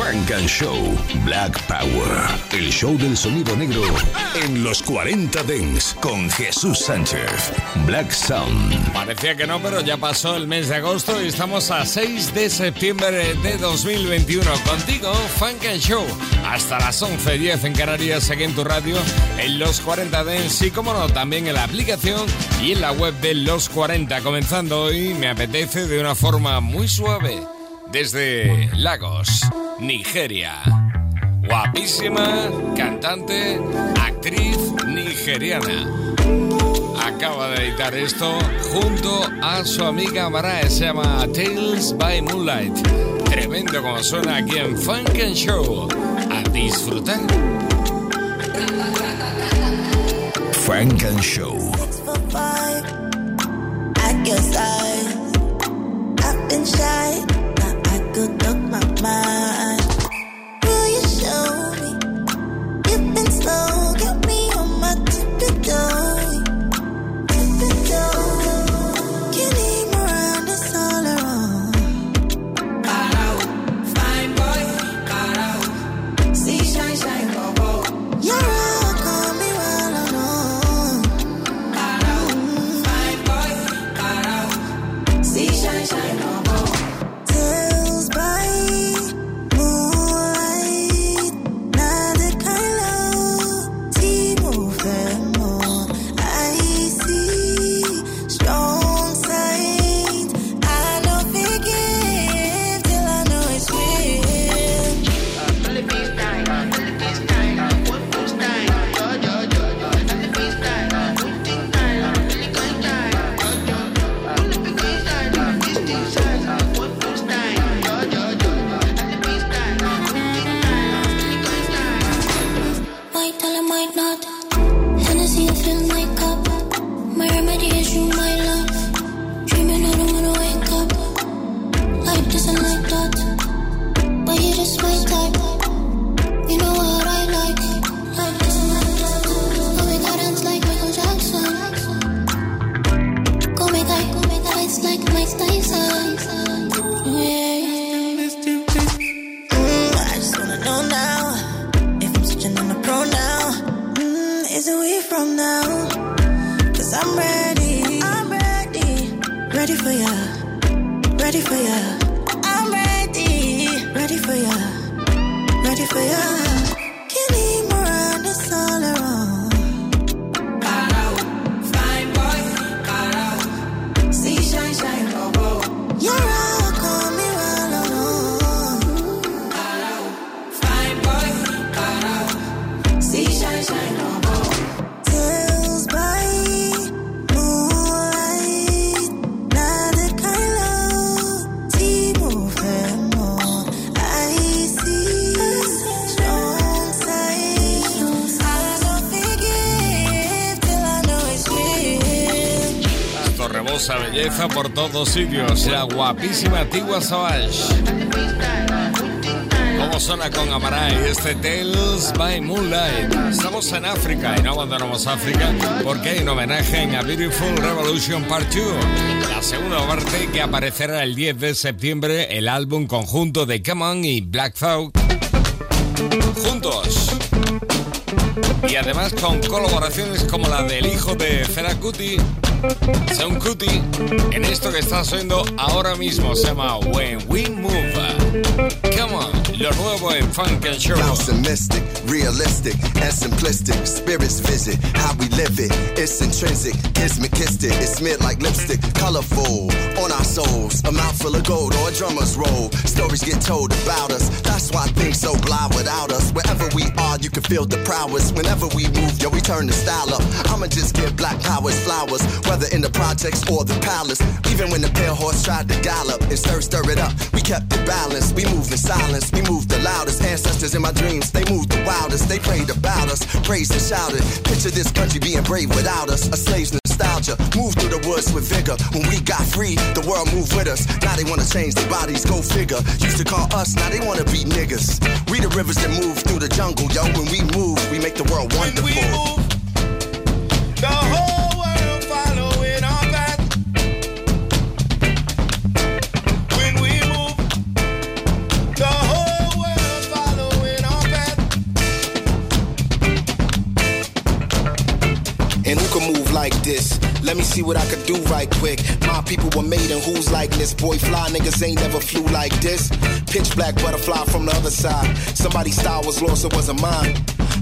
Funk and Show Black Power. El show del sonido negro en los 40 Dents con Jesús Sánchez. Black Sound. Parecía que no, pero ya pasó el mes de agosto y estamos a 6 de septiembre de 2021. Contigo, Funk and Show. Hasta las 11.10 en Canarias, aquí en tu radio, en los 40 Dents y, como no, también en la aplicación y en la web de los 40. Comenzando hoy, me apetece de una forma muy suave. Desde Lagos. Nigeria. Guapísima cantante, actriz nigeriana. Acaba de editar esto junto a su amiga Mara, se llama Tales by Moonlight. Tremendo como suena aquí en Funk and Show. A disfrutar. Funk and Show. cơn tấc mạc mai por todos sitios, la guapísima Tigua Savage. Como suena con Amaray este Tales by Moonlight. Estamos en África y no abandonamos África porque hay un homenaje en A Beautiful Revolution Part 2. La segunda parte que aparecerá el 10 de septiembre, el álbum conjunto de Come On y Black Thought. Juntos. Y además con colaboraciones como la del hijo de Feracuti Sound Cutie en esto que estás oyendo ahora mismo se llama When We Move. Come on, lo nuevo en Funk and Show. Mystic, realistic and simplistic. Spirits visit how we live it. It's intrinsic, kiss me kissed it. It's smeared like lipstick, colorful on our souls. A mouthful of gold or a drummer's roll. Stories get told about us. That's why things so blind without us. Wherever we are, you can feel the prowess. Whenever we move, yo, we turn the style up. I'ma just give black powers flowers whether in the projects or the palace. Even when the pale horse tried to gallop and stir, stir it up, we kept it balanced. We moved in silence, we moved the loudest. Ancestors in my dreams, they moved the wildest. They prayed about us, praised and shouted. Picture this country being brave without us. A slave's nostalgia culture, move through the woods with vigor. When we got free, the world moved with us. Now they wanna change their bodies, go figure. Used to call us, now they wanna be niggas. We the rivers that move through the jungle, yo. When we move, we make the world wonderful. When we move, the whole And who can move like this? Let me see what I could do right quick. My people were made in whose likeness? Boy, fly niggas ain't never flew like this. Pitch black butterfly from the other side. Somebody's style was lost, it wasn't mine.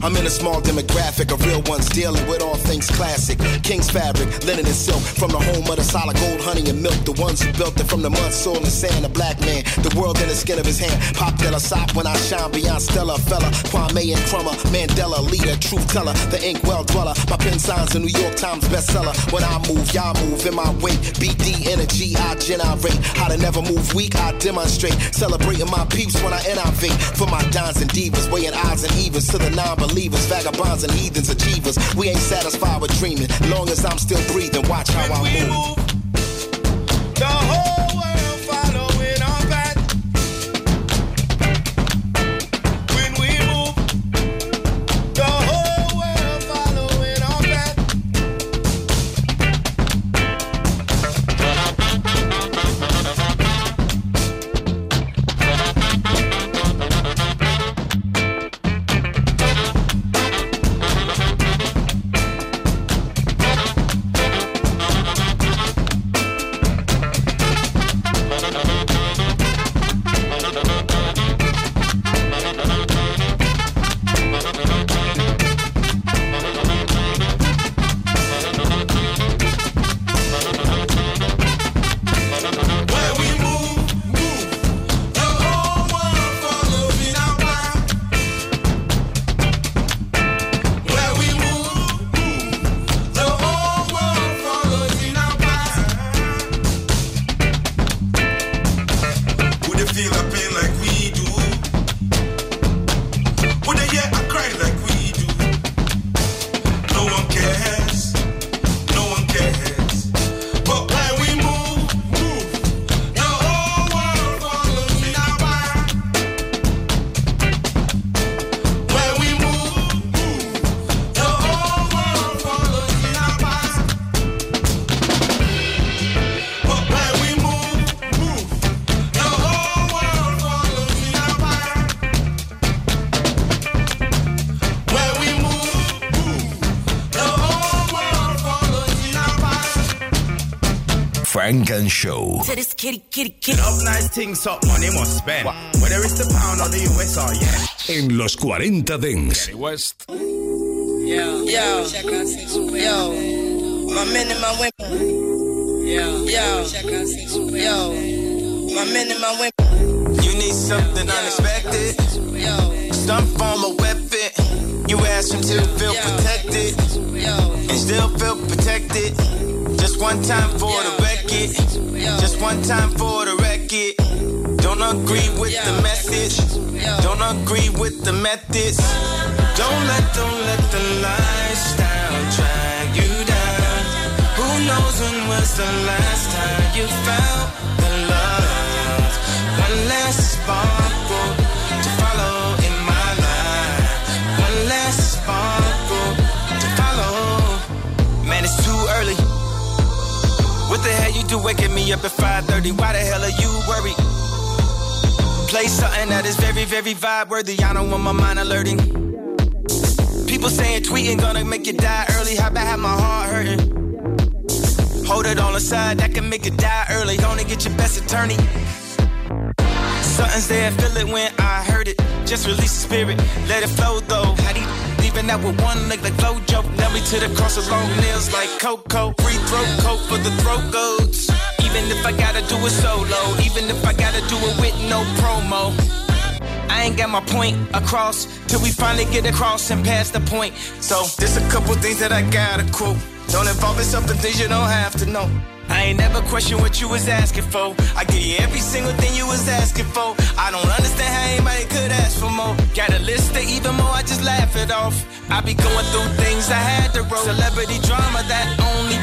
I'm in a small demographic of real ones dealing with all things classic. King's fabric, linen and silk, from the home of the solid gold, honey and milk. The ones who built it from the mud, soil and sand. A black man, the world in the skin of his hand. Pop Della Sop when I shine beyond Stella, fella. Kwame Nkrumah, Mandela, leader, truth teller, the ink well dweller. My pen signs a New York Times bestseller. When I move, y'all move in my wake. BD energy, I generate. How to never move weak, I demonstrate. Celebrating my peeps when I innovate. For my dons and divas, weighing odds and evens to the non believers, vagabonds and heathens, achievers. We ain't satisfied with dreaming. Long as I'm still breathing, watch how I move. The whole Funk and Show. to this kitty, kitty, kitty. Up nice things up, money must spend. Whether it's the pound or the US or yen. En los 40 Dance. West. Yo, yo, yo, my men and my women. Yo, yo, yo, my men and my women. You need something unexpected. Yo, Some form of weapon. You ask him to feel Yeah. protected yo, and still feel protected. Just one time for the record. Just one time for the record. Don't agree with the message. Don't agree with the methods. Don't let, don't let the lifestyle drag you down. Who knows when was the last time you felt the love? One last sparkle you do waking me up at 5:30? Why the hell are you worried? Play something that is very, very vibe worthy. I don't want my mind alerting. People saying tweeting gonna make you die early. How about have my heart hurting? Hold it on the side, that can make you die early. Gonna get your best attorney. Something's there, feel it when I heard it. Just release the spirit, let it flow though. Leaving out with one leg like Flojo? Nail me to the cross with long nails like Coco. Free throat coat for the throat goats. Even if I gotta do it solo, even if I gotta do it with no promo. I ain't got my point across till we finally get across and pass the point. So there's a couple things that I gotta quote. Don't involve yourself in things you don't have to know. I ain't never question what you was asking for. I give you every single thing you was asking for. I don't understand how anybody could ask for more. Got a list of even more, I just laugh it off. I be going through things I had to roll. Celebrity drama that only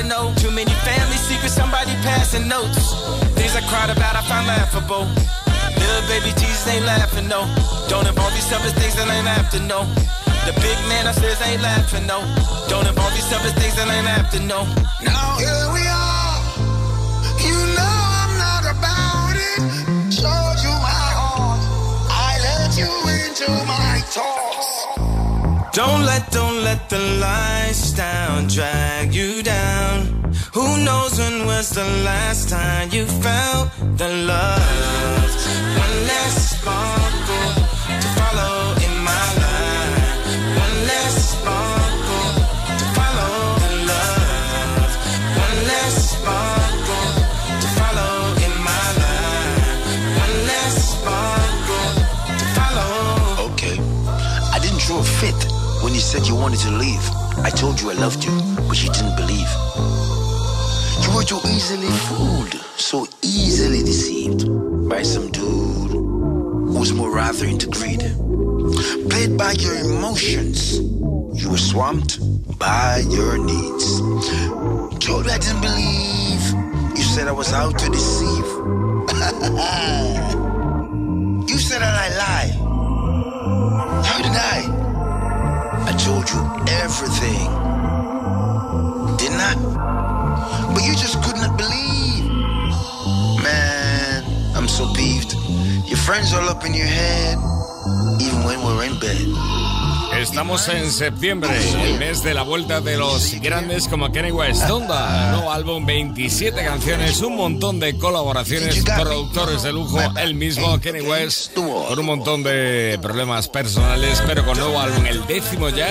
to know. Too many family secrets, somebody passing notes. Things I cried about, I find laughable. Little baby Jesus ain't laughing, no. Don't involve yourself in things that ain't after, no. The big man upstairs ain't laughing, no. Don't involve yourself in things that ain't after, no. Now here we are. Into my. Don't let, don't let the lifestyle drag you down. Who knows when was the last time you felt the love? One less sparkle when you said you wanted to leave. I told you I loved you, but you didn't believe. You were too easily fooled, so easily deceived by some dude who's more rather into greed. Played by your emotions, you were swamped by your needs. Told you I didn't believe. You said I was out to deceive. you said that I lie. Told you everything. Didn't I? But you just could not believe. Man, I'm so peeved. Your friends all up in your head, even when we're in bed. Estamos en septiembre, el mes de la vuelta de los grandes como Kenny West. Donda, nuevo álbum, 27 canciones, un montón de colaboraciones, productores de lujo, el mismo Kenny West, con un montón de problemas personales, pero con nuevo álbum, el décimo ya,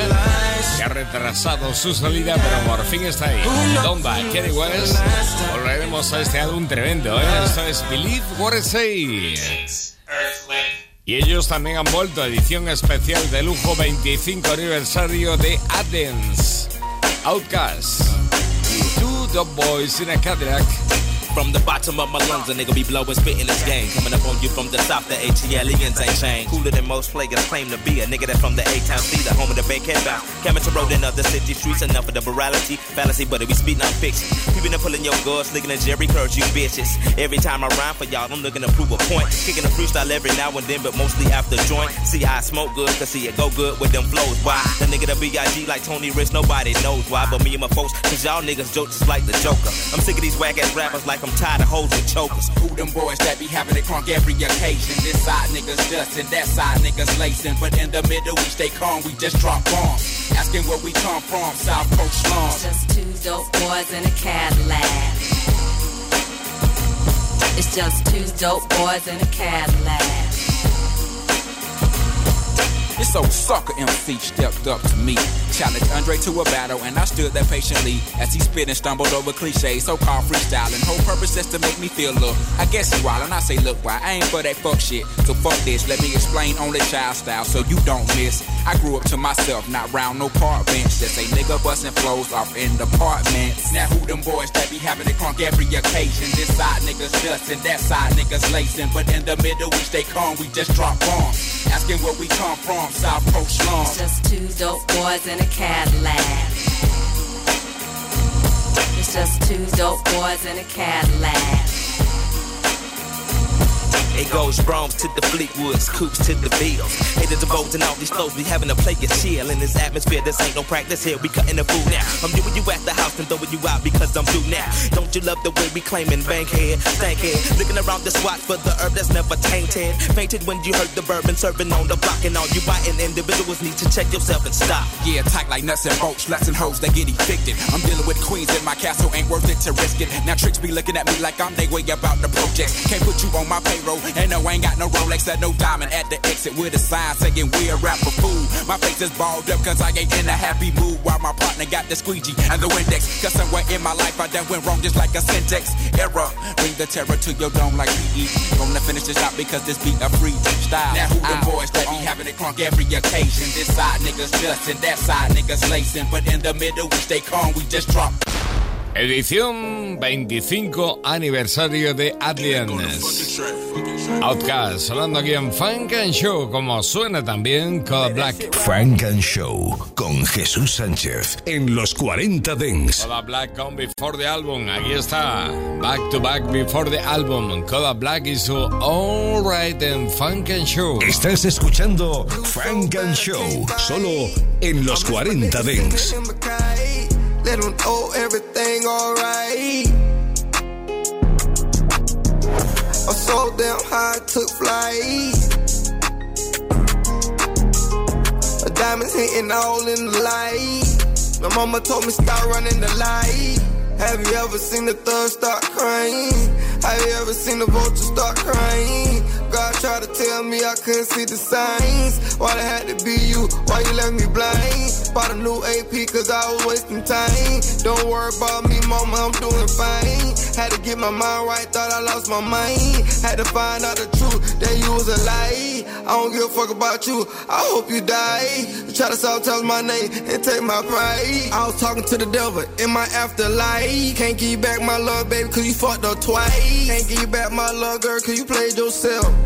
que ha retrasado su salida, pero por fin está ahí. Donda, Kenny West, volveremos a este álbum tremendo, ¿eh? Esto es Believe What I Say. Y ellos también han vuelto edición especial de lujo 25 aniversario de Athens. Outcast. Two Dog Boys in a Cadillac. From the bottom of my lungs, a nigga be blowing, spitting this game. Coming up on you from the south, the ATLians ain't changed. Cooler than most players claim to be. A nigga that from the A-Town C, the home of the Bankhead bound. Coming to road in other city streets, enough of the morality, fallacy, but we speed on fiction. People been pulling your guards, looking at Jerry Curls, you bitches. Every time I rhyme for y'all, I'm looking to prove a point. Kicking a freestyle every now and then, but mostly after joint. See, I smoke good, cause see it go good with them flows. Why? The nigga the B.I.G. like Tony Rich, nobody knows why, but me and my folks, cause y'all niggas joke just like the Joker. I'm sick of these whack ass rappers like I'm tired of hoes with chokers. Who them boys that be having it crunk every occasion? This side niggas dustin', that side niggas lacing. But in the Middle we stay calm, we just drop bombs. Asking where we come from, South Coast slums. Just two dope boys in a Cadillac. It's just two dope boys in a Cadillac. This old sucker MC stepped up to me. Challenged Andre to a battle, and I stood there patiently as he spit and stumbled over cliches, so called freestyling. Whole purpose just to make me feel look. I guess you wild, and I say, look, why I ain't for that fuck shit. So fuck this, let me explain only child style so you don't miss. I grew up to myself, not round no park bench. Just a nigga busting flows off in the apartments. Now who them boys that be having it crunk every occasion? This side niggas dustin', that side niggas lacing. But in the middle we stay calm, we just drop bombs. Asking where we come from, South Coast slums. Just two dope boys in a Cadillac. It's just two dope boys in a Cadillac. It goes Browns to the Fleetwoods, Coops to the Bills. Haters devoting all these flows, we having a play it chill in this atmosphere. This ain't no practice here, we cutting the food now. I'm doing you at the house and throwing you out because I'm through now. Don't you love the way we claiming bankhead, stankhead? Looking around the swat for the herb that's never tainted. Fainted when you heard the bourbon serving on the block and all you biting individuals need to check yourself and stop. Yeah, tight like nuts and bolts, less hoes that get evicted. I'm dealing with queens in my castle, ain't worth it to risk it. Now tricks be looking at me like I'm they way about the project. Can't put you on my payroll, and no, I ain't got no Rolex or no diamond at the exit with a sign saying we're a rapper fool. My face is balled up cause I ain't in a happy mood while my partner got the squeegee and the Windex. Cause somewhere in my life I done went wrong just like a syntax error. Bring the terror to your dome like PE. Gonna finish this out because this beat a free style. Now who them boys that be having it crunk every occasion? This side niggas dustin', that side niggas lacing. But in the middle we stay calm, we just drop. Edición 25 aniversario de Aliens. Outcast, sonando aquí en Funk and Show, como suena también Coda Black. Funk and Show con Jesús Sánchez en los 40 Dents. Coda Black con Before the Album, aquí está. Back to back Before the Album. Coda Black y su All Right en Funk and Show. Estás escuchando Funk and Show, solo en los 40 Dents. Let them know everything alright. I'm so damn high, I took flight. A diamonds hitting all in the light. My mama told me stop running the light. Have you ever seen the thug start crying? Have you ever seen the vulture start crying? God tried to tell me I couldn't see the signs. Why it had to be you? Why you left me blind? Bought a new AP cause I was wasting time. Don't worry about me, mama, I'm doing fine. Had to get my mind right, thought I lost my mind. Had to find out the truth, that you was a lie. I don't give a fuck about you, I hope you die. You try to sabotage my name and take my pride. I was talking to the devil in my afterlife. Can't give back my love, baby, cause you fucked up twice. Can't give you back my love, girl, cause you played yourself.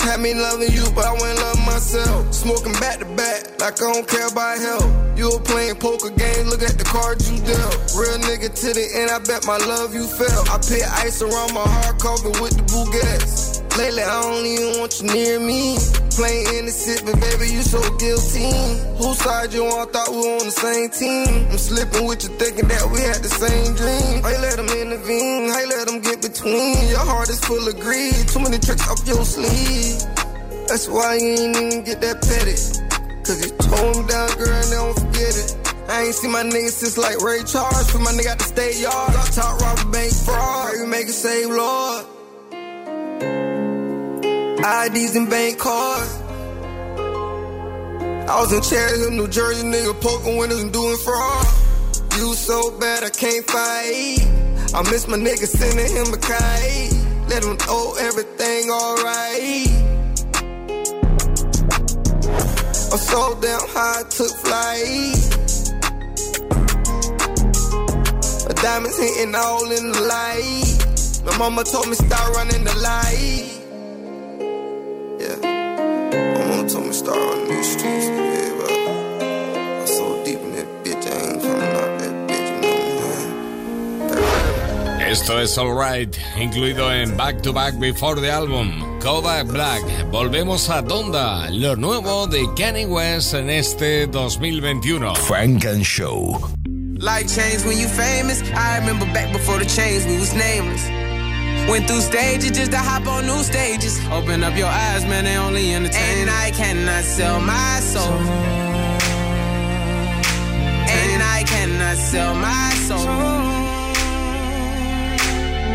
Had me loving you, but I wouldn't love myself. Smoking back to back, like I don't care about health. You were playing poker games, look at the cards you dealt. Real nigga to the end, I bet my love you felt. I put ice around my heart covered with the Bugattis. Lately, I don't even want you near me. Playing innocent, but baby, you so guilty. Whose side you on? Thought we were on the same team. I'm slipping with you, thinking that we had the same dream. You let them intervene? You let them get between? Your heart is full of greed. Too many tricks up your sleeve. That's why you ain't even get that petty. Cause you tone them down, girl, and they don't forget it. I ain't seen my nigga since like Ray Charles. Put my nigga out the state yard. Top robber bank fraud. Pray we make it save Lord. IDs and bank cards. I was in Cherry Hill, New Jersey, nigga poking windows and doing fraud. You so bad I can't fight. I miss my nigga sending him a kite. Let him know everything alright. I'm so damn high, I took flight. My diamonds hitting all in the light. My mama told me stop running the light. Told me start running these streets. Yeah, but I'm so deep in that bitch, I ain't coming out that bitch, you know what I'm saying? Esto es Alright, incluido en Back to Back Before the Album, Kodak Black. Volvemos a Donda, lo nuevo de Kanye West en este 2021. Funk and Show. Life changed when you famous. I remember back before the change, we was nameless. Went through stages just to hop on new stages. Open up your eyes, man, they only entertain. And I cannot sell my soul. And I cannot sell my soul.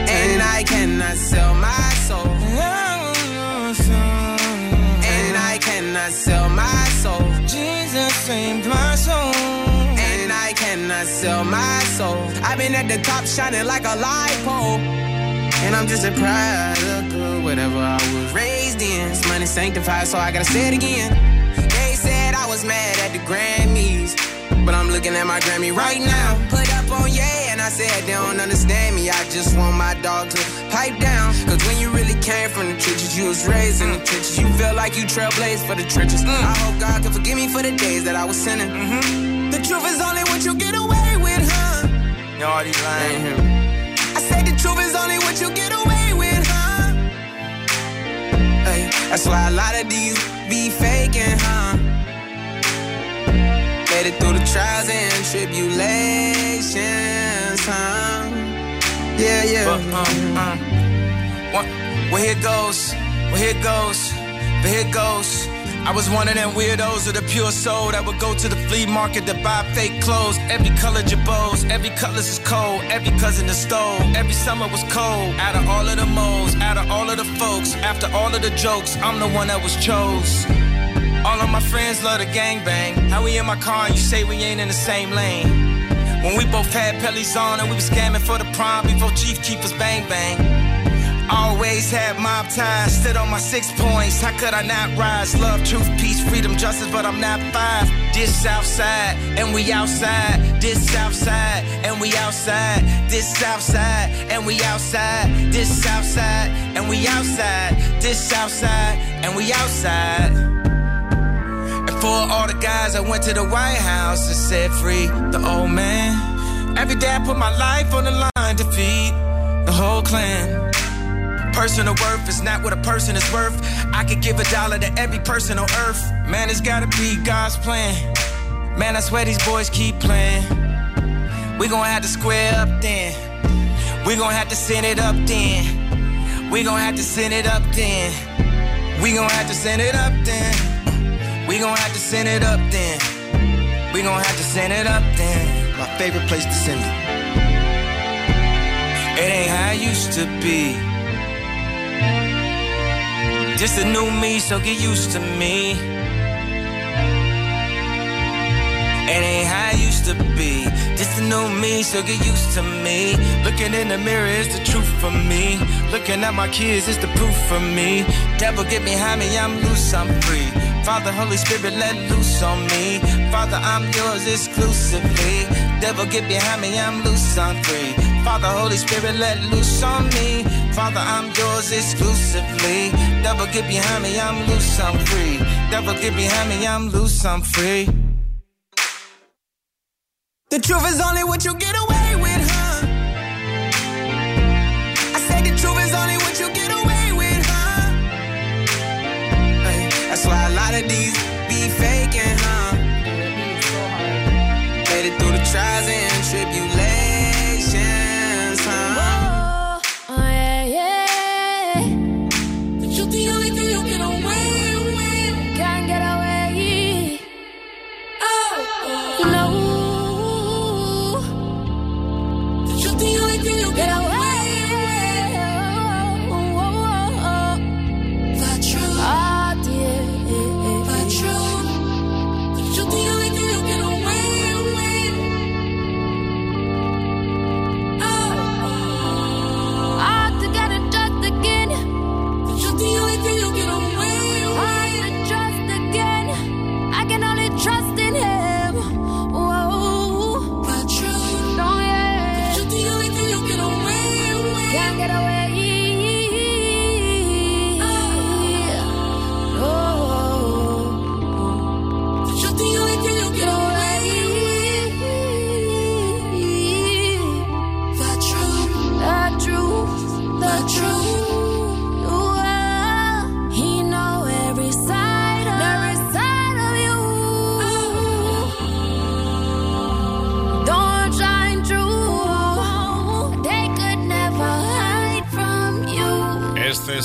And I cannot sell my soul. And I cannot sell my soul. Jesus ain't my soul. And I cannot sell my soul. I've been at the top shining like a light pole. And I'm just a product of whatever I was raised in. This money sanctified, so I gotta say it again. They said I was mad at the Grammys. But I'm looking at my Grammy right now. Put up on yeah, and I said they don't understand me. I just want my dog to pipe down. Cause when you really came from the trenches, you was raised in the trenches. You feel like you trailblazed for the trenches. I hope God can forgive me for the days that I was sinning. Mm-hmm. The truth is only what you get away with, huh? Yo, all these say the truth is only what you get away with, huh? Hey, that's why a lot of these be faking, huh? Made it through the trials and tribulations, huh? Yeah, yeah. But, um, um, well, here goes, well, here goes, but here goes. I was one of them weirdos of the pure soul that would go to the flea market to buy fake clothes. Every color jabos, every colors is cold, every cousin is stole. Every summer was cold. Out of all of the moles, out of all of the folks, after all of the jokes, I'm the one that was chose. All of my friends love the gangbang. How we in my car and you say we ain't in the same lane? When we both had pellies on and we was scamming for the prime before Chief Keepers bang bang. Always had mob ties, stood on my six points. How could I not rise? Love, truth, peace, freedom, justice, but I'm not five. This Southside, and we outside. This Southside, and we outside. This Southside, and we outside. This Southside, and we outside. This Southside, and we outside. And for all the guys, I went to the White House and said, Free the old man. Every day I put my life on the line to feed the whole clan. Personal worth is not what a person is worth. I could give a dollar to every person on earth. Man, it's gotta be God's plan. Man, I swear these boys keep playing. We gon' have to square up then. We gon' have to send it up then. We gon' have to send it up then. We gon' have to send it up then. We gon' have to send it up then. We gon' have to send it up then. My favorite place to send it. It ain't how it used to be. Just a new me, so get used to me. It ain't how I used to be. Just a new me, so get used to me. Looking in the mirror is the truth for me. Looking at my kids is the proof for me. Devil get behind me, I'm loose, I'm free. Father, Holy Spirit, let loose on me. Father, I'm yours exclusively. Devil get behind me, I'm loose, I'm free. Father, Holy Spirit, let loose on me. Father, I'm yours exclusively. Devil get behind me, I'm loose, I'm free. Devil get behind me, I'm loose, I'm free. The truth is only what you get away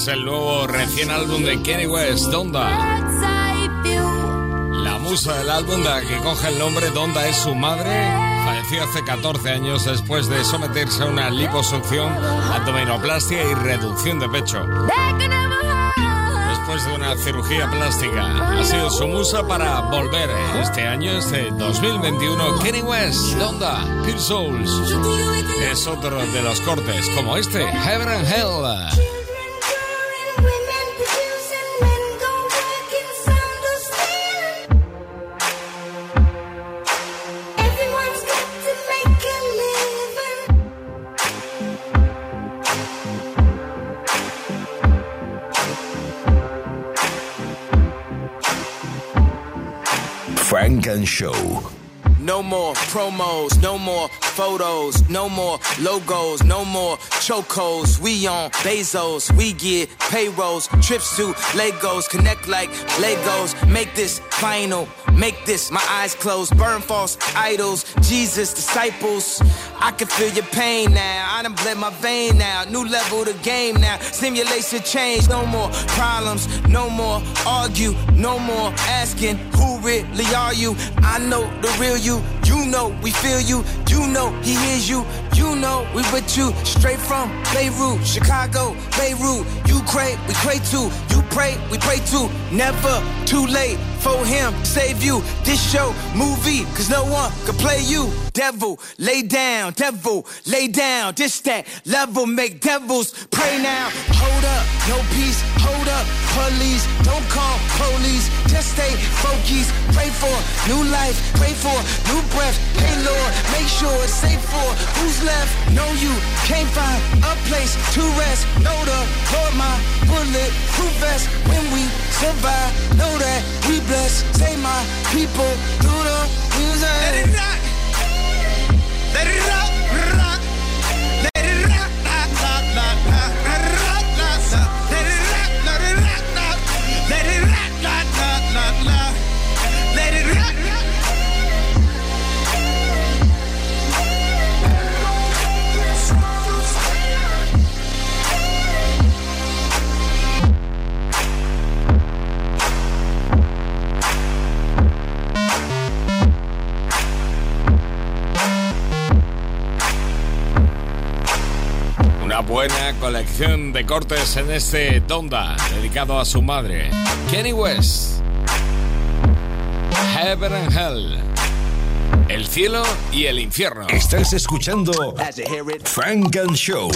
es el nuevo recién álbum de Kenny West, Donda. La musa del álbum, la que coge el nombre Donda, es su madre. Falleció hace 14 años después de someterse a una liposucción, abdominoplastia y reducción de pecho. Después de una cirugía plástica, ha sido su musa para volver este año, este 2021. Kenny West, Donda, Pure Souls. Es otro de los cortes, como este, Heaven and Hell. Show. No more promos, no more photos, no more logos, no more chocos. We on Bezos, we get payrolls, trips to Lagos, connect like Legos. Make this final, make this my eyes closed, burn false idols, Jesus disciples. I can feel your pain now. I done bled my vein now. New level the game now. Simulation change. No more problems. No more argue. No more asking who really are you. I know the real you. You know we feel you. You know he hears you. You know we with you. Straight from Beirut, Chicago, Beirut. You pray, we pray too. You pray, we pray too. Never too late for him, save you. This show, movie, cause no one can play you. Devil, lay down, devil, lay down. This that level, make devils pray now. Hold up, no peace, hold up, police. Don't call police, just stay focused. Pray for new life, pray for new breath. Hey Lord, make sure it's safe for who's left. Know you can't find a place to rest. Know the Lord, my bullet proof vest. When we survive, know that we blessed. Say my people through the music. Let it rock. Let it rock. Una buena colección de cortes en este Donda, dedicado a su madre, Kenny West. Heaven and Hell. El cielo y el infierno. Estás escuchando Frank and Show.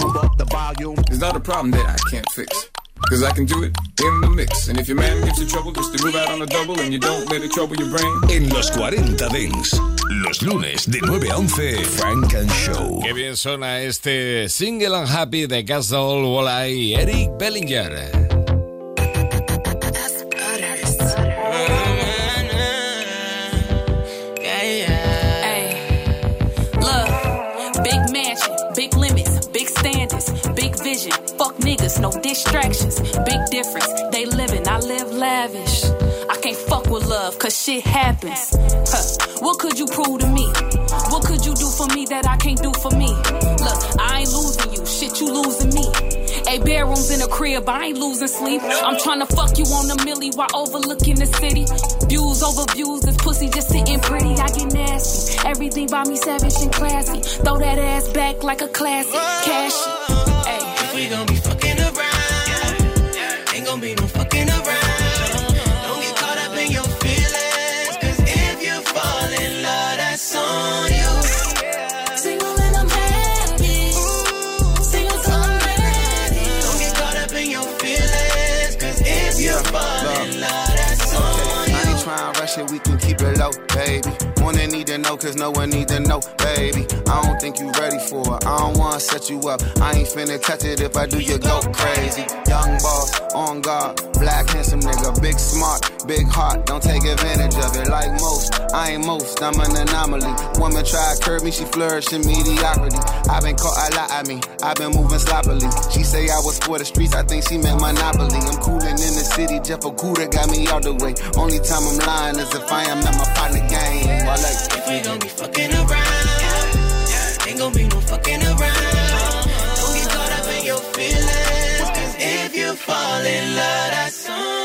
It's not a problem that I can't fix. Cause I can do it in the mix. And if your man gives you trouble, just to move out on a double and you don't let it trouble your brain. En los 40 Dance. Los lunes de 9 a 11, Funk and Show. Qué bien suena este Single and Happy de Castle Walleye y Eric Bellinger. Look, big mansion, big limits, big standards, big vision. No distractions. Big difference. They living, I live lavish. I can't fuck with love, cause shit happens. Huh. What could you prove to me? What could you do for me that I can't do for me? Look, I ain't losing you, shit, you losing me. Eight bedrooms in a crib, I ain't losing sleep. I'm trying to fuck you on the millie while overlooking the city. Views over views, this pussy just sitting pretty. I get nasty. Everything by me savage and classy. Throw that ass back like a classic. Cash. If we gon' be fucking around, gon' be no fucking around. Ain't trying to rush it, we can keep it low, baby. Wanna need to know, cause no one need to know, baby. I don't think you ready for it. I don't wanna set you up. I ain't finna touch it if I do, you go crazy. Young boss, on guard, black handsome nigga, big smart, big heart. Don't take advantage of it like most. I ain't most, I'm an anomaly. Woman try to curb me, she flourish in mediocrity. I've been caught a lot, I mean, I've been moving sloppily. She say I was for the streets, I think she meant monopoly. I'm coolin' in the city, Jeff Okuda got me out the way. Only time I'm lying is if I am at my partner game. Like If we gon' be fucking around, ain't gon' be no fucking around. Don't get caught up in your feelings, cause if you fall in love, that's on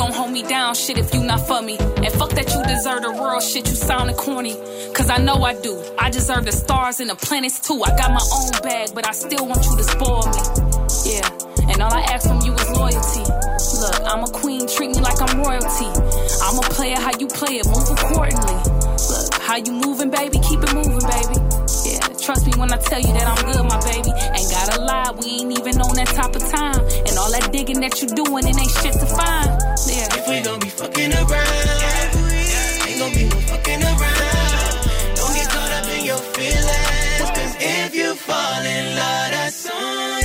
gon' hold me down, shit, if you not for me. And fuck that you deserve the world, shit, you sounding corny. Cause I know I do. I deserve the stars and the planets too. I got my own bag, but I still want you to spoil me. Yeah, and all I ask from you is loyalty. Look, I'm a queen, treat me like I'm royalty. I'm a player, how you play it, move accordingly. Look, how you moving, baby, keep it moving, baby. Yeah, trust me when I tell you that I'm good, my baby. Ain't gotta lie, we ain't even on that type of time. And all that digging that you doing, it ain't shit to find. Yeah. If we gon' be fucking around, ain't gon' be no fucking around. Don't get caught up in your feelings, cause if you fall in love, that's on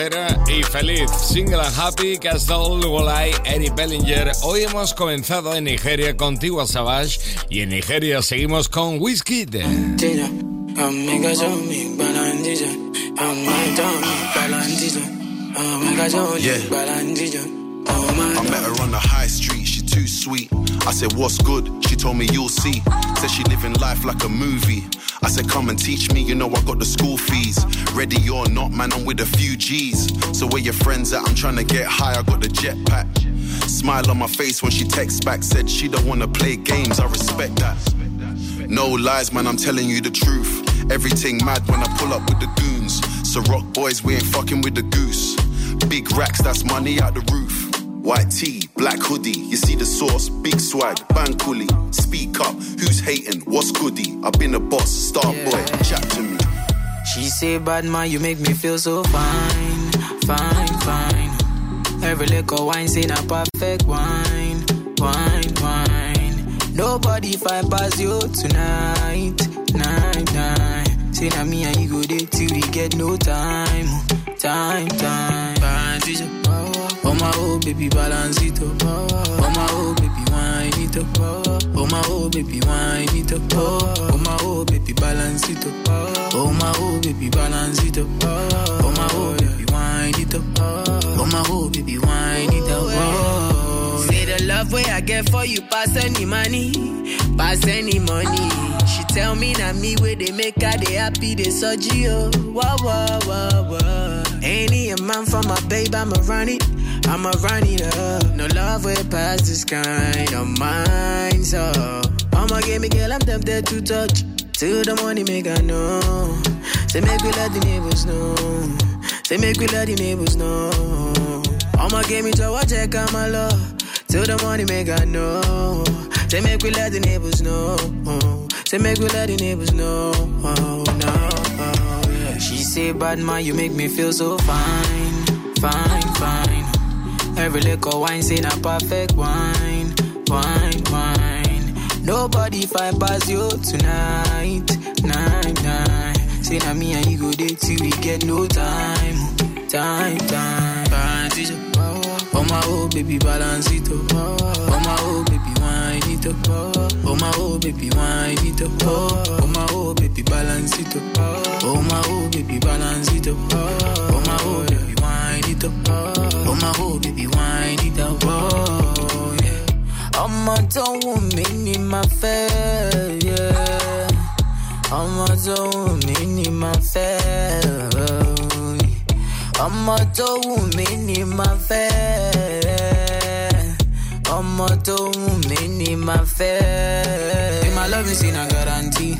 Soltera y feliz. Single and Happy, Castle Walleye, Eric Bellinger. Hoy hemos comenzado en Nigeria con Tiwa Savage y en Nigeria seguimos con Whiskey. I met her on the high street, she too sweet. I said, What's good? She told me, You'll see. Said she living life like a movie. I said, Come and teach me, you know I got the school fees. Ready or not, man, I'm with a few G's. So where your friends at? I'm trying to get high, I got the jetpack. Smile on my face when she texts back, said she don't wanna play games, I respect that. No lies, man, I'm telling you the truth. Everything mad when I pull up with the goons. So rock boys, we ain't fucking with the goose. Big racks, that's money out the roof. White tee, black hoodie, you see the sauce, big swag, bang coolie. Speak up, who's hating, what's goody? I've been a boss, star boy, chat to me. She say, bad man, you make me feel so fine, fine, fine. Every liquor wine say a perfect wine, wine, wine. Nobody find past you tonight, night, night. Say na me and you go there till we get no time, oh, time, time. Balance it up. Oh, oh. my oh baby, balance it up. Oh, oh. my oh baby, wine it up. Oh my oh baby, wine it up. Oh my oh baby, balance it up. Oh my oh baby, balance it up. Oh my oh baby, wine it up. Oh my oh baby, wine it up. Love way I get for you pass any money, pass any money. She tell me na me where they make her they happy they surgery oh. Wah wah wah wah. Any man for my babe I'ma run it, I'ma run it up. No love way past this kind of mine so. I'ma give me girl I'm tempted to touch. Till the money make I know. Say make we let the neighbors know. Say make we let the neighbors know. I'ma give me to check out my love. Till the money make I know. Say make we let the neighbors know. Say make we let the neighbors know. Oh, no, oh, yeah. She say, bad man, you make me feel so fine, fine, fine. Every liquor wine say na perfect wine, wine, wine. Nobody find past you tonight, night, night. Say na me and you go there till we get no time, time, time. My oh baby, balance it up. Oh my oh baby, wine it up. Oh my oh baby, wine it up. Oh my oh baby, balance it up. Oh my oh baby, balance it up. Oh my oh baby, wine it up. Oh my oh baby, wine it up. Oh yeah. ọmọ tó wù mí ni màá fẹ́. ọmọ tó wù mí ni màá fẹ́. Ọmọ tó wù mí ni màá fẹ́. ọmọ tó wù mí ni màá fẹ́. Say my love is in a guarantee.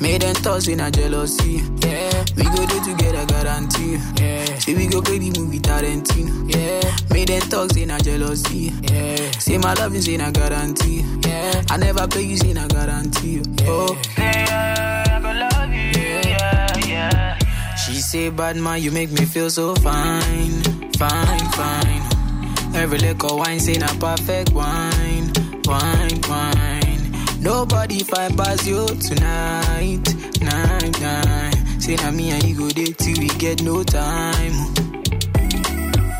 Made them talk say na jealousy. Yeah. We go there together guarantee. Yeah. Say we go play the movie Tarantino. Yeah. Made them talk say na jealousy. Yeah. Say my love is in a guarantee. Yeah. I never play you say na guarantee. Oh. She say, bad man, you make me feel so fine, fine, fine. Every liquor wine say na perfect wine, wine, wine. Nobody find past you tonight, night, night. Say na me and you go there till we get no time.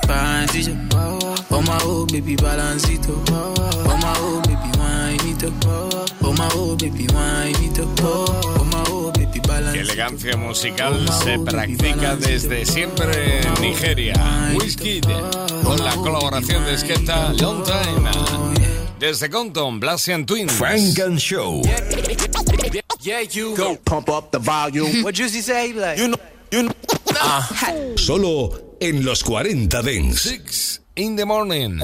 Balance it up. Oh my oh baby, balance it up. Oh my oh baby, wine it up. Oh my oh baby, wine it up. Oh my oh balance Qué elegancia musical se practica desde siempre en Nigeria. Whisky con la colaboración de Skepta Long Time. Desde Compton, Blasian Twins. Frank and Show. Yeah, you go pump up the volume. What Juicy say? Like, you know, you know. Solo en los 40 Dents. Six in the morning.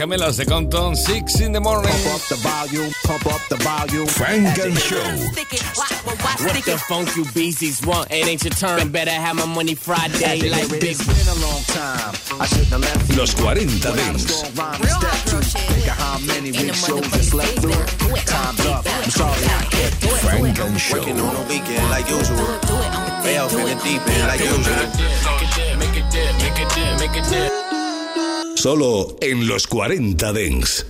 gemelas de Compton, Six in the Morning. pop the volume pop up the volume Funk and Show. What the funk you beasties want? It ain't your turn. Better have my money Friday like Big Been a long time. I shouldn't have left. Los 40 Dance. Funk and Show. Working on a weekend like usual. Fails in the deep end like usual. Make it dip, make it dip, make it dip, make it dip. Solo en los 40 Dance.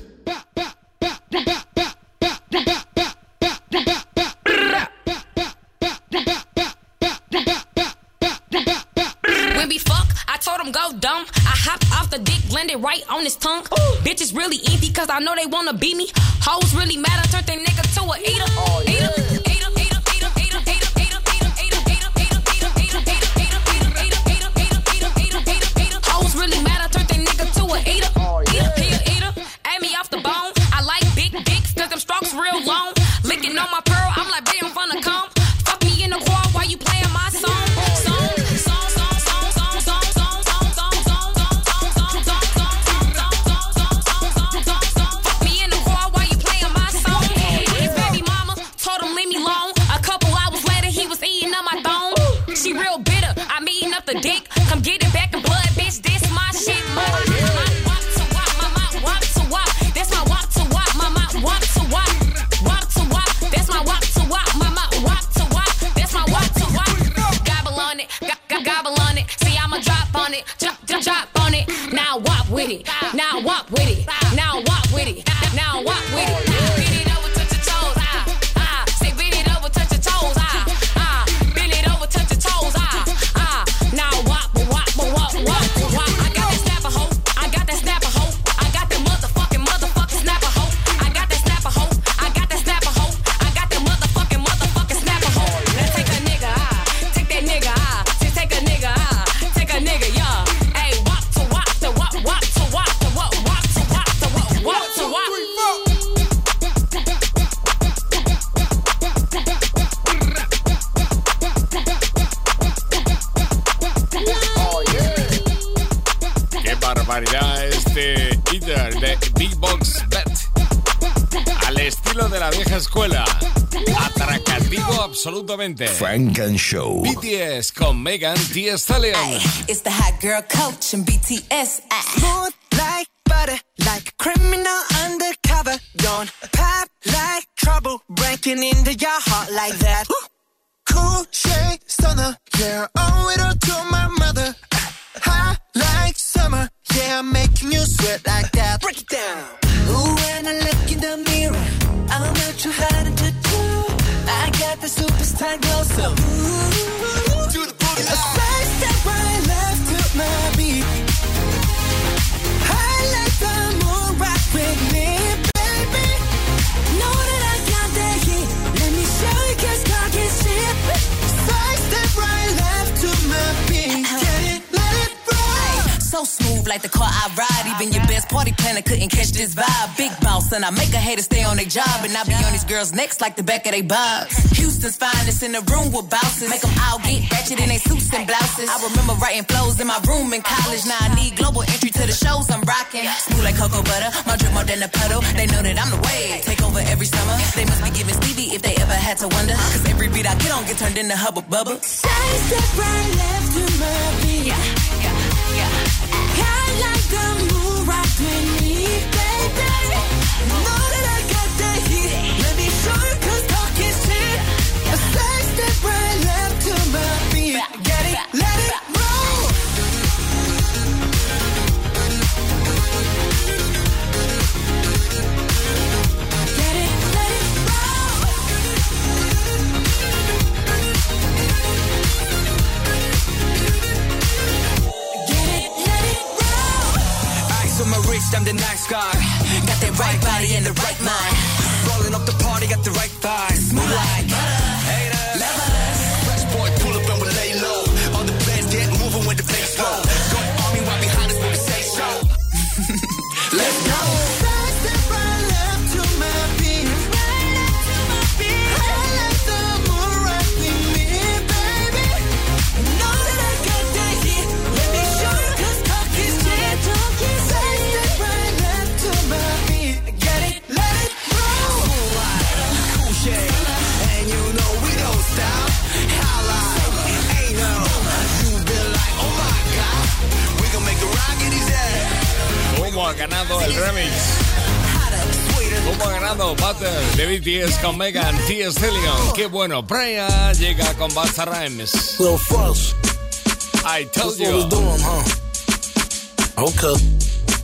right on his tongue. Ooh. Bitches really empty, cause I know they wanna be me. Hoes really mad, I turned their nigga to a eater. Oh, yeah. eater. Absolutamente. Show. BTS con Megan Thee Stallion. It's the hot girl coach and BTS. Smooth like butter, like a criminal undercover. Don't pop like trouble, breaking into your heart like that. Cool shade stunner, yeah, owe it all to my mother. Hot like summer, yeah, I'm making you sweat like that. Break it down. Ooh, when I look in the mirror, I'm not too hard to do. I got the superstar glow, so ooh, Do the booty. A side step right left to my beat. I like the moon rock with me, So smooth like the car I ride. Even your best party planner couldn't catch this vibe. Big boss, and I make a hater stay on their job. And I be on these girls' necks like the back of their bobs. Houston's finest in the room with bouncers. Make them all get ratchet in their suits and blouses. I remember writing flows in my room in college. Now I need global entry to the shows I'm rocking. Smooth like cocoa butter, my drip more than a puddle. They know that I'm the wave. Take over every summer. They must be giving Stevie if they ever had to wonder. Cause every beat I get on get turned into hubba bubba. Side step right left to my beat. I like the moon rock with me, baby. Know My I'm the nice guy. Got that right body and the right mind. El remix. Como ganado Butter de BTS con Megan Thee Stallion. Qué bueno, Praya llega con Busta Rhymes. Little fresh. I told That's what we you. doing, huh? Okay.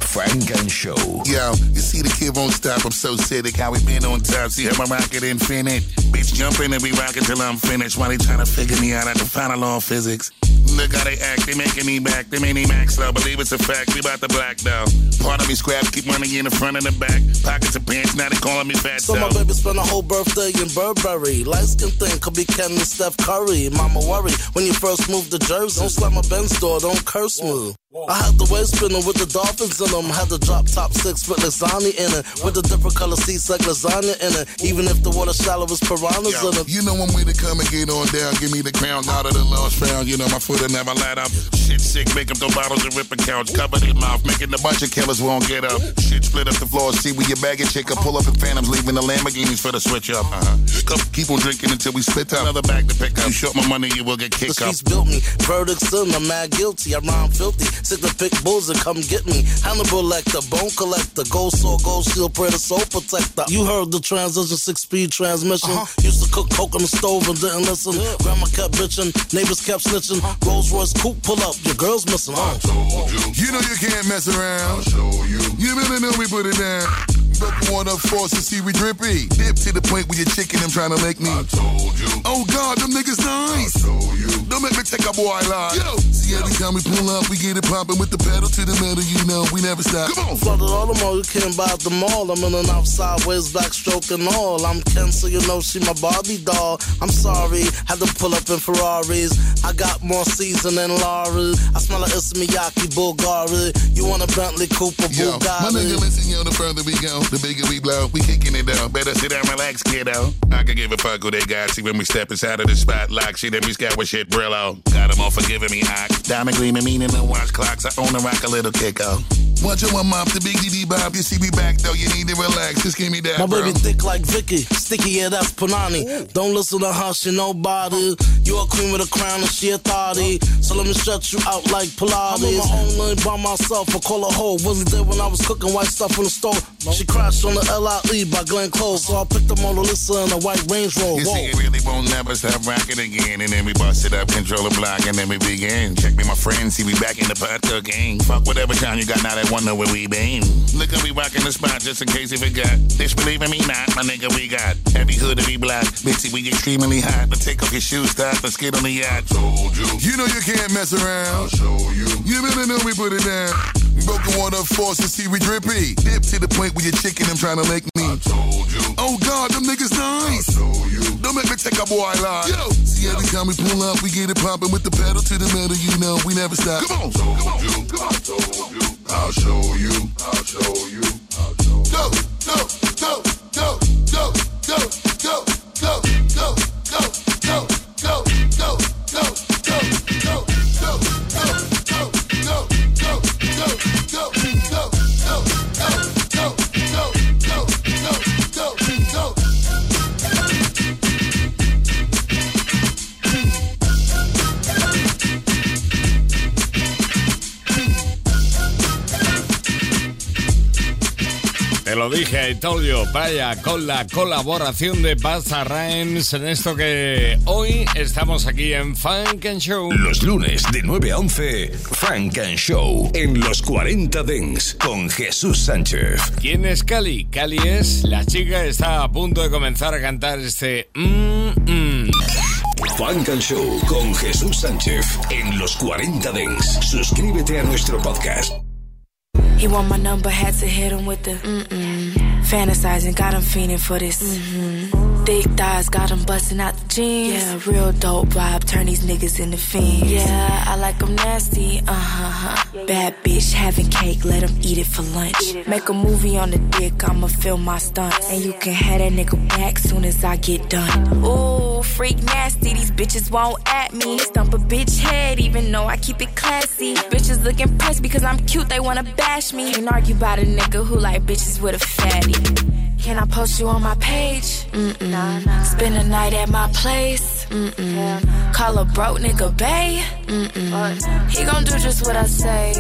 Funk and Show. Yo, you see the kid won't stop. I'm so sick. How we been on top. See how my rocket infinite. Bitch, jump in and be rocking till I'm finished. While they trying to figure me out at the final law of physics. Look how they act. They making me back. They made me max slow. Believe it's a fact. We about to black though. Part of me scrap. Keep money in the front and the back. Pockets of pants. Now they calling me fat So my baby spent a whole birthday in Burberry. Light skin thing could be Ken and Steph Curry. Mama worry when you first moved to Jersey. Don't slam my Benz door, don't curse me. I had the waist spinning with the dolphins in them. Had the drop top six with lasagna in it. With the different color seats like lasagna in it. Even if the water shallow as piranhas Yo, in it. you know I'm way to come and get on down. Give me the crown out of the lost found. You know my foot will never light up. Shit sick, make them throw bottles and rip a couch. Cover their mouth, making a bunch of killers won't get up. Shit split up the floor. See where your baggage chick up. Pull up in phantoms, leaving the Lamborghinis for the switch up. Uh-huh. Keep on drinking until we split up. Another bag to pick up. You short my money, you will get The kicked up. streets built me. Verdicts in, I'm mad guilty. I rhyme filthy. Sick to pick bulls and come get me. Hannibal Lecter, bone collector, gold sword, gold shield, predator, soul protector. You heard the transition, six speed transmission. Used to cook coke on the stove and didn't listen. Grandma kept bitching, neighbors kept snitching. Rolls Royce coupe pull up, your girl's missing. Uh. You you. know you can't mess around. You You really know we put it down. But one up force to see we drippy. Dip to the point where your chicken them trying to make me. I told you. Oh God, them niggas nice. Don't make me take a boy line. Yo, see every time we pull up, we get it popping with the pedal to the metal. You know we never stop. Come on. Flooded all the mall, you can't buy the mall. I'm in and out sideways, backstroke and all. I'm Ken, so you know she my Barbie doll. I'm sorry, had to pull up in Ferraris. I got more season than Laurie. I smell like Issey Miyake Bulgari. You want a Bentley Cooper Yo, my nigga, listen, yo, the further we go, the bigger we blow. We kicking it down. Better sit down, relax, kiddo. I can give a fuck who they got. See when we step inside of the spot, lock shit, and we scout with shit, Brillo. Got them all forgiving me, hot. Diamond gleaming, meaning the watch clocks. I own the rock a little kicko. Watch your one mop, the big DD Bob. You see me back, though, you need to relax. Just give me that, My bro. baby thick like Vicky, sticky, yeah, that's Panani. Don't listen to her, she nobody. You a queen with a crown and she a authority. So let me stretch you out like Pilates. I'm in my own lane by myself, I call her hoe. Wasn't there when I was cooking white stuff in the store. She crashed on the LIE by Glenn Close, so I picked up Mona Lisa in a white Range Rover. You see, it really won't never stop rocking again. And then we bust it up, control the block, and then we begin. Check me, my friends, see we back in the pot cooking. Fuck whatever time you got, now they wonder where we been. Look at we rocking the spot, just in case you forgot. Disbelieve in me not, my nigga, we got every hood to be black. Bitchy, we extremely hot. Let's take off your shoes, stop, let's get on the yacht. Told you. You know you can't mess around. I'll show you. You better know we put it down. Broken water force to see we drippy. Dip to the point where your chicken them trying to make me. I told you. Oh God, them niggas nice. I'll show you. Make me take a boy line. Yo, see every time we pull up, we get it popping with the pedal to the metal. You know we never stop. Come on, told you. Come on, told you. I'll show you. I'll show you. I'll show you. Go, go, go, dije, I told you, vaya con la colaboración de Basta Rhymes en esto que hoy estamos aquí en Funk and Show. Los lunes de 9 a 11, Frank and Show en los 40 Dents con Jesús Sánchez. ¿Quién es Cali? Cali es la chica que está a punto de comenzar a cantar este mm, mm. Funk and Show con Jesús Sánchez en los 40 Dents. Suscríbete a nuestro podcast. He want my number, had to hit him with the mm-mm. Fantasizing, got him fiending for this. Mm-hmm. Thick thighs, got him busting out the jeans. Yeah, real dope vibe, turn these niggas into fiends. Yeah, I like them nasty, uh-huh. huh. Bad bitch, having cake, let him eat it for lunch. Make a movie on the dick, I'ma film my stunts. And you can have that nigga back soon as I get done. Ooh, freak nasty, these bitches won't at me. Stump a bitch head, even though I keep it classy. Bitches look impressed because I'm cute, they wanna bash me. Can't argue about a nigga who like bitches with a fatty. Can I post you on my page? Mm-mm. Spend a night at my place? Mm-mm. Call a broke nigga bae? Mm-mm. He gon' do just what I say.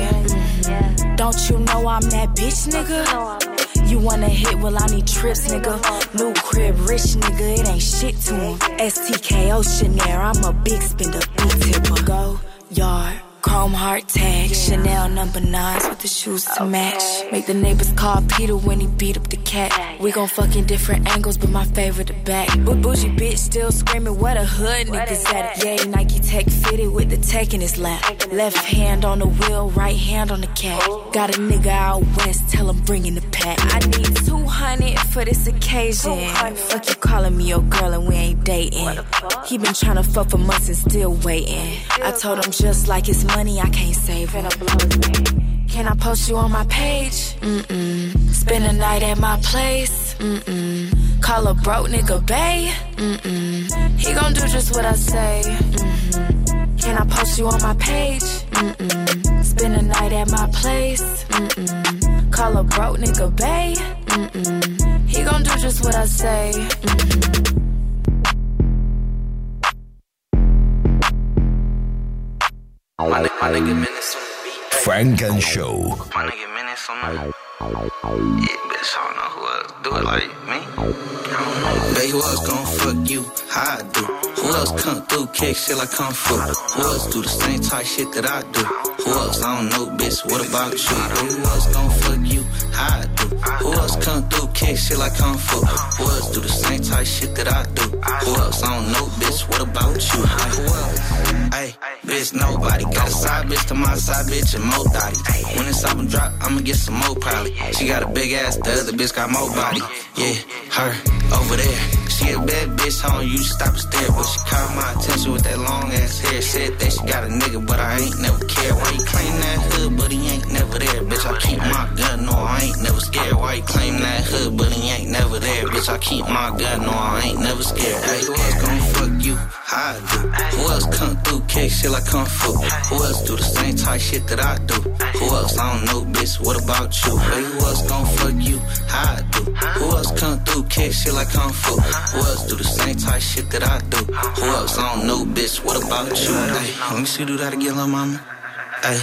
Don't you know I'm that bitch, nigga? You wanna hit? Well, I need trips, nigga. New crib, rich nigga, it ain't shit to him. STK Oceanair, I'm a big spender, big tipper. Go yard. Chrome heart tag, Chanel number nines with the shoes to match. Make the neighbors call Peter when he beat up the cat. We gon' fuck in different angles, but my favorite the back. Boo bougie bitch still screaming, what a hood niggas at? Yeah, Nike Tech fitted with the tech in his lap. Left hand on the wheel, right hand on the cat. Oh. Got a nigga out west, tell him bring in the pack. I need 200 for this occasion. Fuck you calling me your girl and we ain't dating. He been tryna fuck for months and still waiting. I told him just like his money, I can't save it. Can I post you on my page? Mm-mm. Spend a night at my place? Mm-mm. Call a broke nigga bae? Mm-mm. He gon' do just what I say. Mm-hmm. Can I post you on my page? Mm-mm. Spend a night at my place? Mm-mm. Call a broke nigga bae? Mm-mm. He gon' do just what I say. Mm-hmm. My, nigga Menace Funk and Show. My nigga Menace on the. Yeah, bitch, I don't know who else do it like me. Babe, who else gon' fuck you? How I do? Who else come through, kick shit like Kung Fu? Who else do the same type shit that I do? Who else? I don't know, bitch. What about you? Who else gon' fuck you? How I do? Who else come through, kick shit like Kung Fu? Who else do the same type shit that I do? Who else? I don't know, bitch. What about you? Who else? Hey, bitch, nobody got a side bitch to my side bitch and more dotty. When this album drop, I'ma get some more probably. She got a big ass, the other bitch got more body. Yeah, her over there. She a bad bitch, don't stop and stare, but she caught my attention with that long ass hair. Said that she got a nigga, but I ain't never care. Why you claim that hood, but he ain't never there? Bitch, I keep my gun, no, I ain't never scared. Why you claim that hood, but he ain't never there? Bitch, I keep my gun, no, I ain't never scared. Hey, who else gon' fuck you? I do? Who else come through, kick shit like Kung Fu? Who else do the same type shit that I do? Who else? I don't know, bitch, what about you? Hey, who else gon' fuck you? I do? Who else come through, kick shit like Kung Fu? Who else do the same type shit that I do? Who else? I don't know, bitch, what about you? Hey, let me see you do that again, little mama. Hey,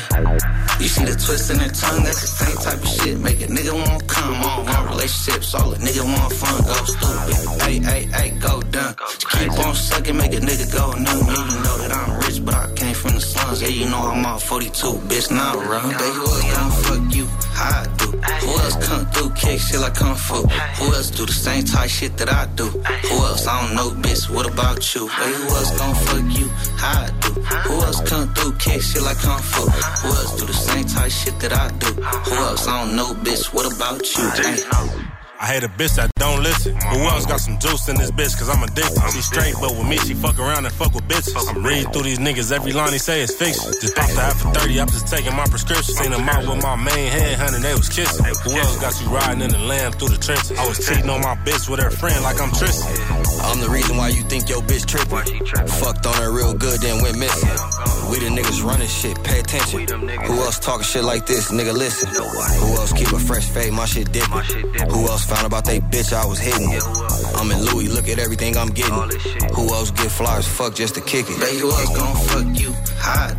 you see the twist in her tongue? That's the same type of shit. Make a nigga want come on, want relationships. All a nigga want fun, go stupid. Hey, hey, hey, go. Just keep on sucking, make a nigga go numb. Yeah, you know that I'm rich, but I came from the slums. Yeah, you know I'm all 42, bitch, now run. They who else gon' fuck you? How I do? Who else come through, kick shit like Kung Fu? Who else do the same type shit that I do? Who else? I don't know, bitch, what about you? Hey, who else gon' fuck you? How I do? Who else come through, kick shit like Kung Fu? Who else do the same type shit that I do? Who else? I don't know, bitch, what about you? I hate a bitch that don't listen. Who else got some juice in this bitch? Cause I'm addicted. She straight, but with me, she fuck around and fuck with bitches. I'm reading through these niggas, every line he say is fiction. Just popped half for 30, I'm just taking my prescription. Seen them out with my main head, honey, they was kissing. Who else got you riding in the lamb through the trenches? I was cheating on my bitch with her friend like I'm Tristan. I'm the reason why you think your bitch tripping. Fucked on her real good, then went missing. We the niggas running shit, pay attention. Who else talking shit like this, nigga, listen. Who else keep a fresh fade, my shit dipping. Who else found about they bitch I was hitting? I'm in Louis, look at everything I'm getting. Who else get flyers, fuck just to kick it? Baby, who else gon' fuck you? How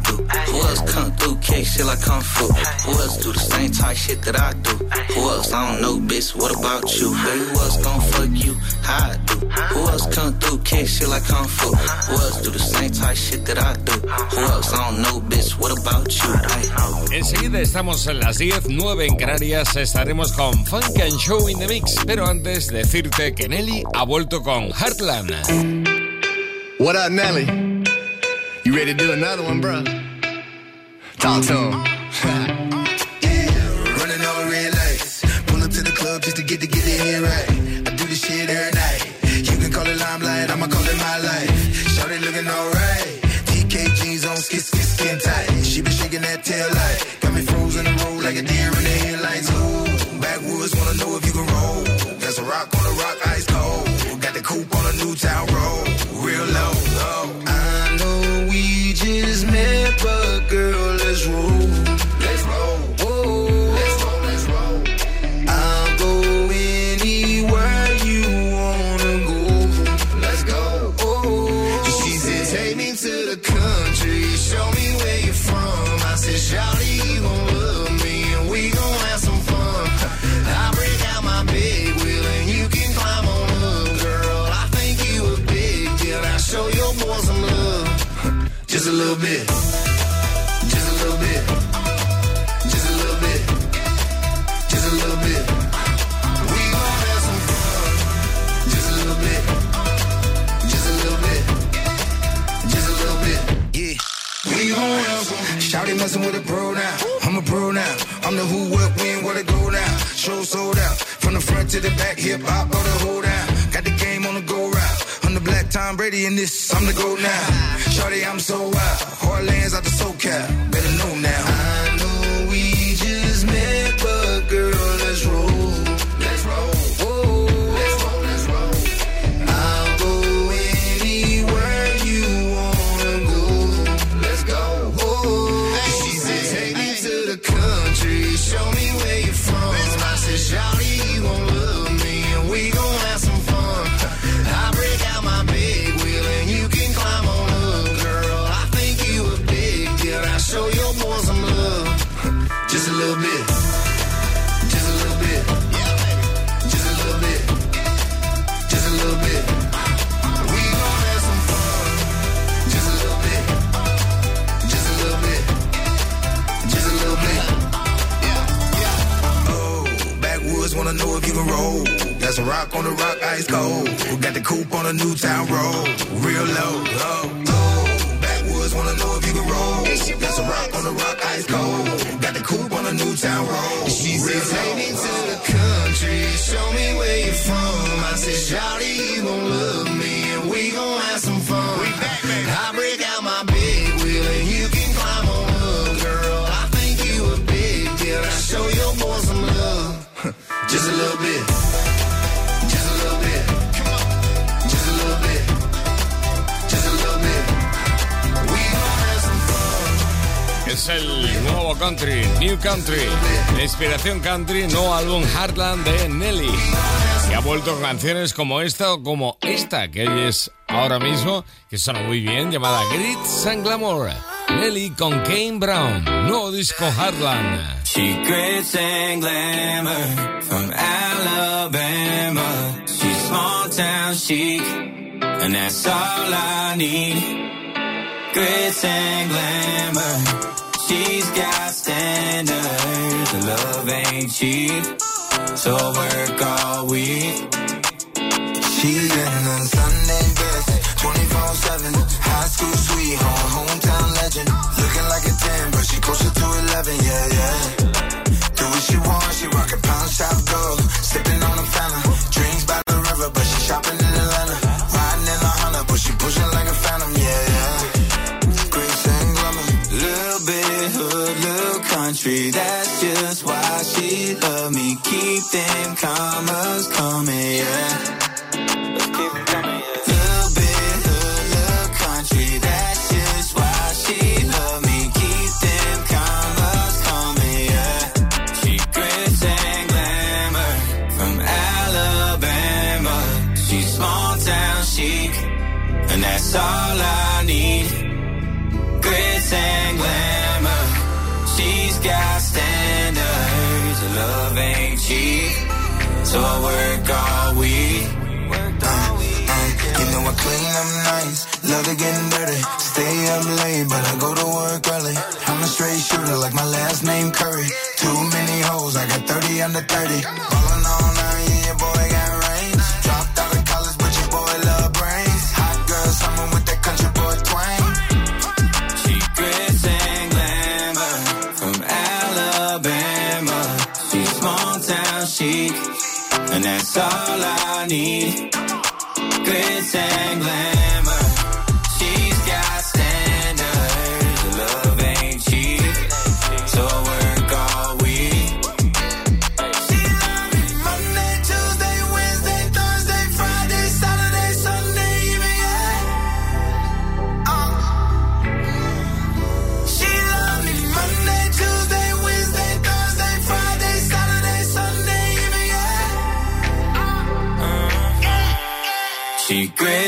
come through, kick shit like Kung Fu? Who else do the same type shit that I do? Who else? I don't know, bitch, what about you? Baby, who else gon' fuck you? How I do? Who else come through, kick shit like Kung Fu? Who else do the same type shit that I do? Who else? I don't know, bitch, what about you? Enseguida estamos en las 10, 9 en Canarias. Estaremos con Funk and Show in the Mix. Pero antes, decirte que Nelly ha vuelto con Heartland. What up, Nelly? You ready to do another one, bro? Talk to him. Running on red lights. Pull up to the club just to get to get in right. I do this shit every night. You can call it limelight, I'ma call it my life. Shorty looking alright. TK jeans on, skin, skin, skin tight. She been shaking that tail light. Got me frozen in the road like a deer in the headlights. Ooh, backwoods wanna know if you can roll. There's a rock on the rock, ice cold. Got the coupe on a new town road. Real low, low. I know we just met, but little bit. Just a little bit. Just a little bit. Just a little bit. We gon' have some fun. Just a little bit. Just a little bit. Just a little bit. Yeah. We gon' have some. Shouty messing with a pro now. I'm a pro now. I'm the who, what, when, where to go now. Show sold out. From the front to the back, hip hop, all the hold down. Tom Brady in this. I'm the go now. Shorty, I'm so wild. Heartlands out the SoCal. Better know now. Got some rock on the rock, ice cold. We Got the coupe on the Newtown road, real low. Oh, oh, backwoods wanna know if you can roll. Got some rock on the rock, ice cold. Got the coupe on the Newtown road. She said, take me to the country, show me where you're from. I said, Shawty, you gon' love me, and we gon' have Es el nuevo country, New Country. La inspiración country, nuevo álbum Heartland de Nelly. Que ha vuelto canciones como esta o como esta que oyes ahora mismo, que suena muy bien, llamada Grits and Glamour. Nelly con Kane Brown, nuevo disco Heartland. Secrets and glamour from Alabama. She's small town chic, and that's all I need. Grits and glamour. She's got standards, and love ain't cheap. So work all week. Know I clean up nice, love to getting dirty. Stay up late, but I go to work early. I'm a straight shooter, like my last name Curry. Too many hoes, I got 30 under 30. Ballin' all night, yeah, your boy got range. Dropped out of college, but your boy love brains. Hot girl, summer with that country boy twang. Grits and glamour from Alabama. She's small town chic, and that's all I need. Grits and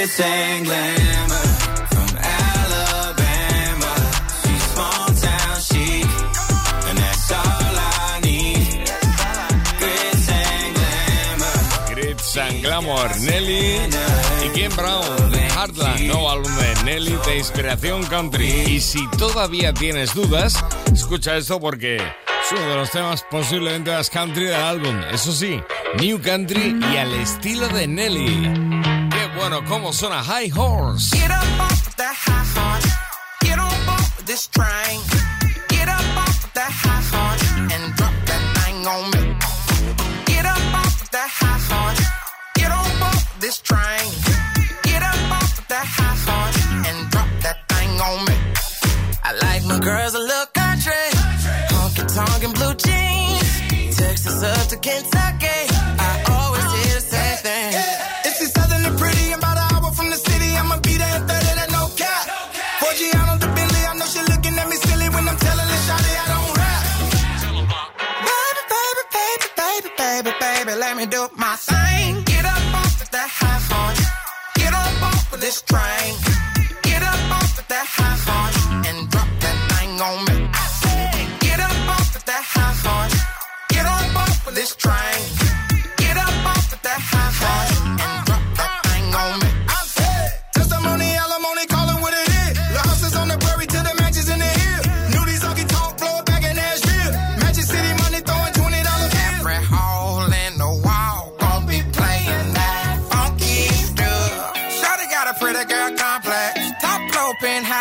Secrets and glamour. Glitz Glamour, Nelly y Kim Brown, Heartland, nuevo álbum de Nelly de inspiración country. Y si todavía tienes dudas, escucha esto porque es uno de los temas posiblemente más country del álbum. Eso sí, New Country y al estilo de Nelly. Bueno, cómo suena High Horse. Get up off the high horse. Get on board this train. Get up off the high horse and drop that thing on me. Get up off the high horse. Get on board this train. Get up off the high horse and drop that thing on me. I like my girls a little country. Honky tonk and blue jeans. Texas up to Kentucky. Baby, let me do my thing. Get up off of that high horse. Get up off of this train.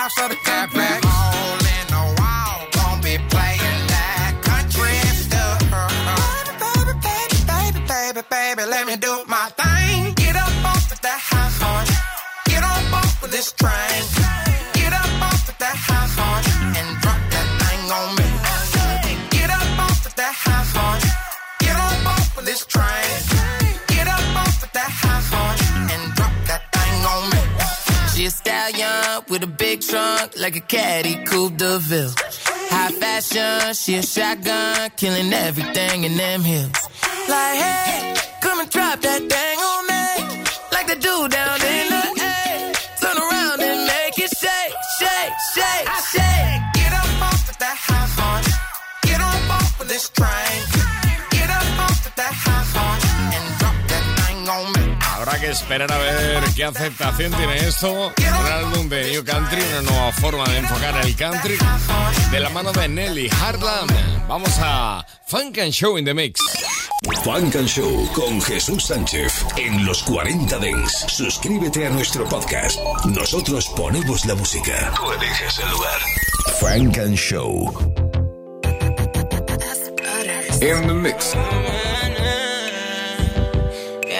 Of the cat country stuff. Baby, baby, baby, baby, baby, let me do my thing. Get up off of that high horse. Get on board this train. Trunk like a caddy coupe de ville. High fashion, she a shotgun, killing everything in them hills. Like, hey, come and drop that thing on me. Like the dude down in the A. Turn around and make it shake, shake, shake, shake. Get up off of that high horse. Get on off of this train. Get up off of that high horse and drop that thing on me. Habrá que esperar a ver qué aceptación tiene esto. Un álbum de New Country, una nueva forma de enfocar el country. De la mano de Nelly Hartland. Vamos a Funk and Show in the Mix. Funk and Show con Jesús Sánchez en los 40 Dents. Suscríbete a nuestro podcast. Nosotros ponemos la música. Tú eliges el lugar. Funk and Show. In the Mix.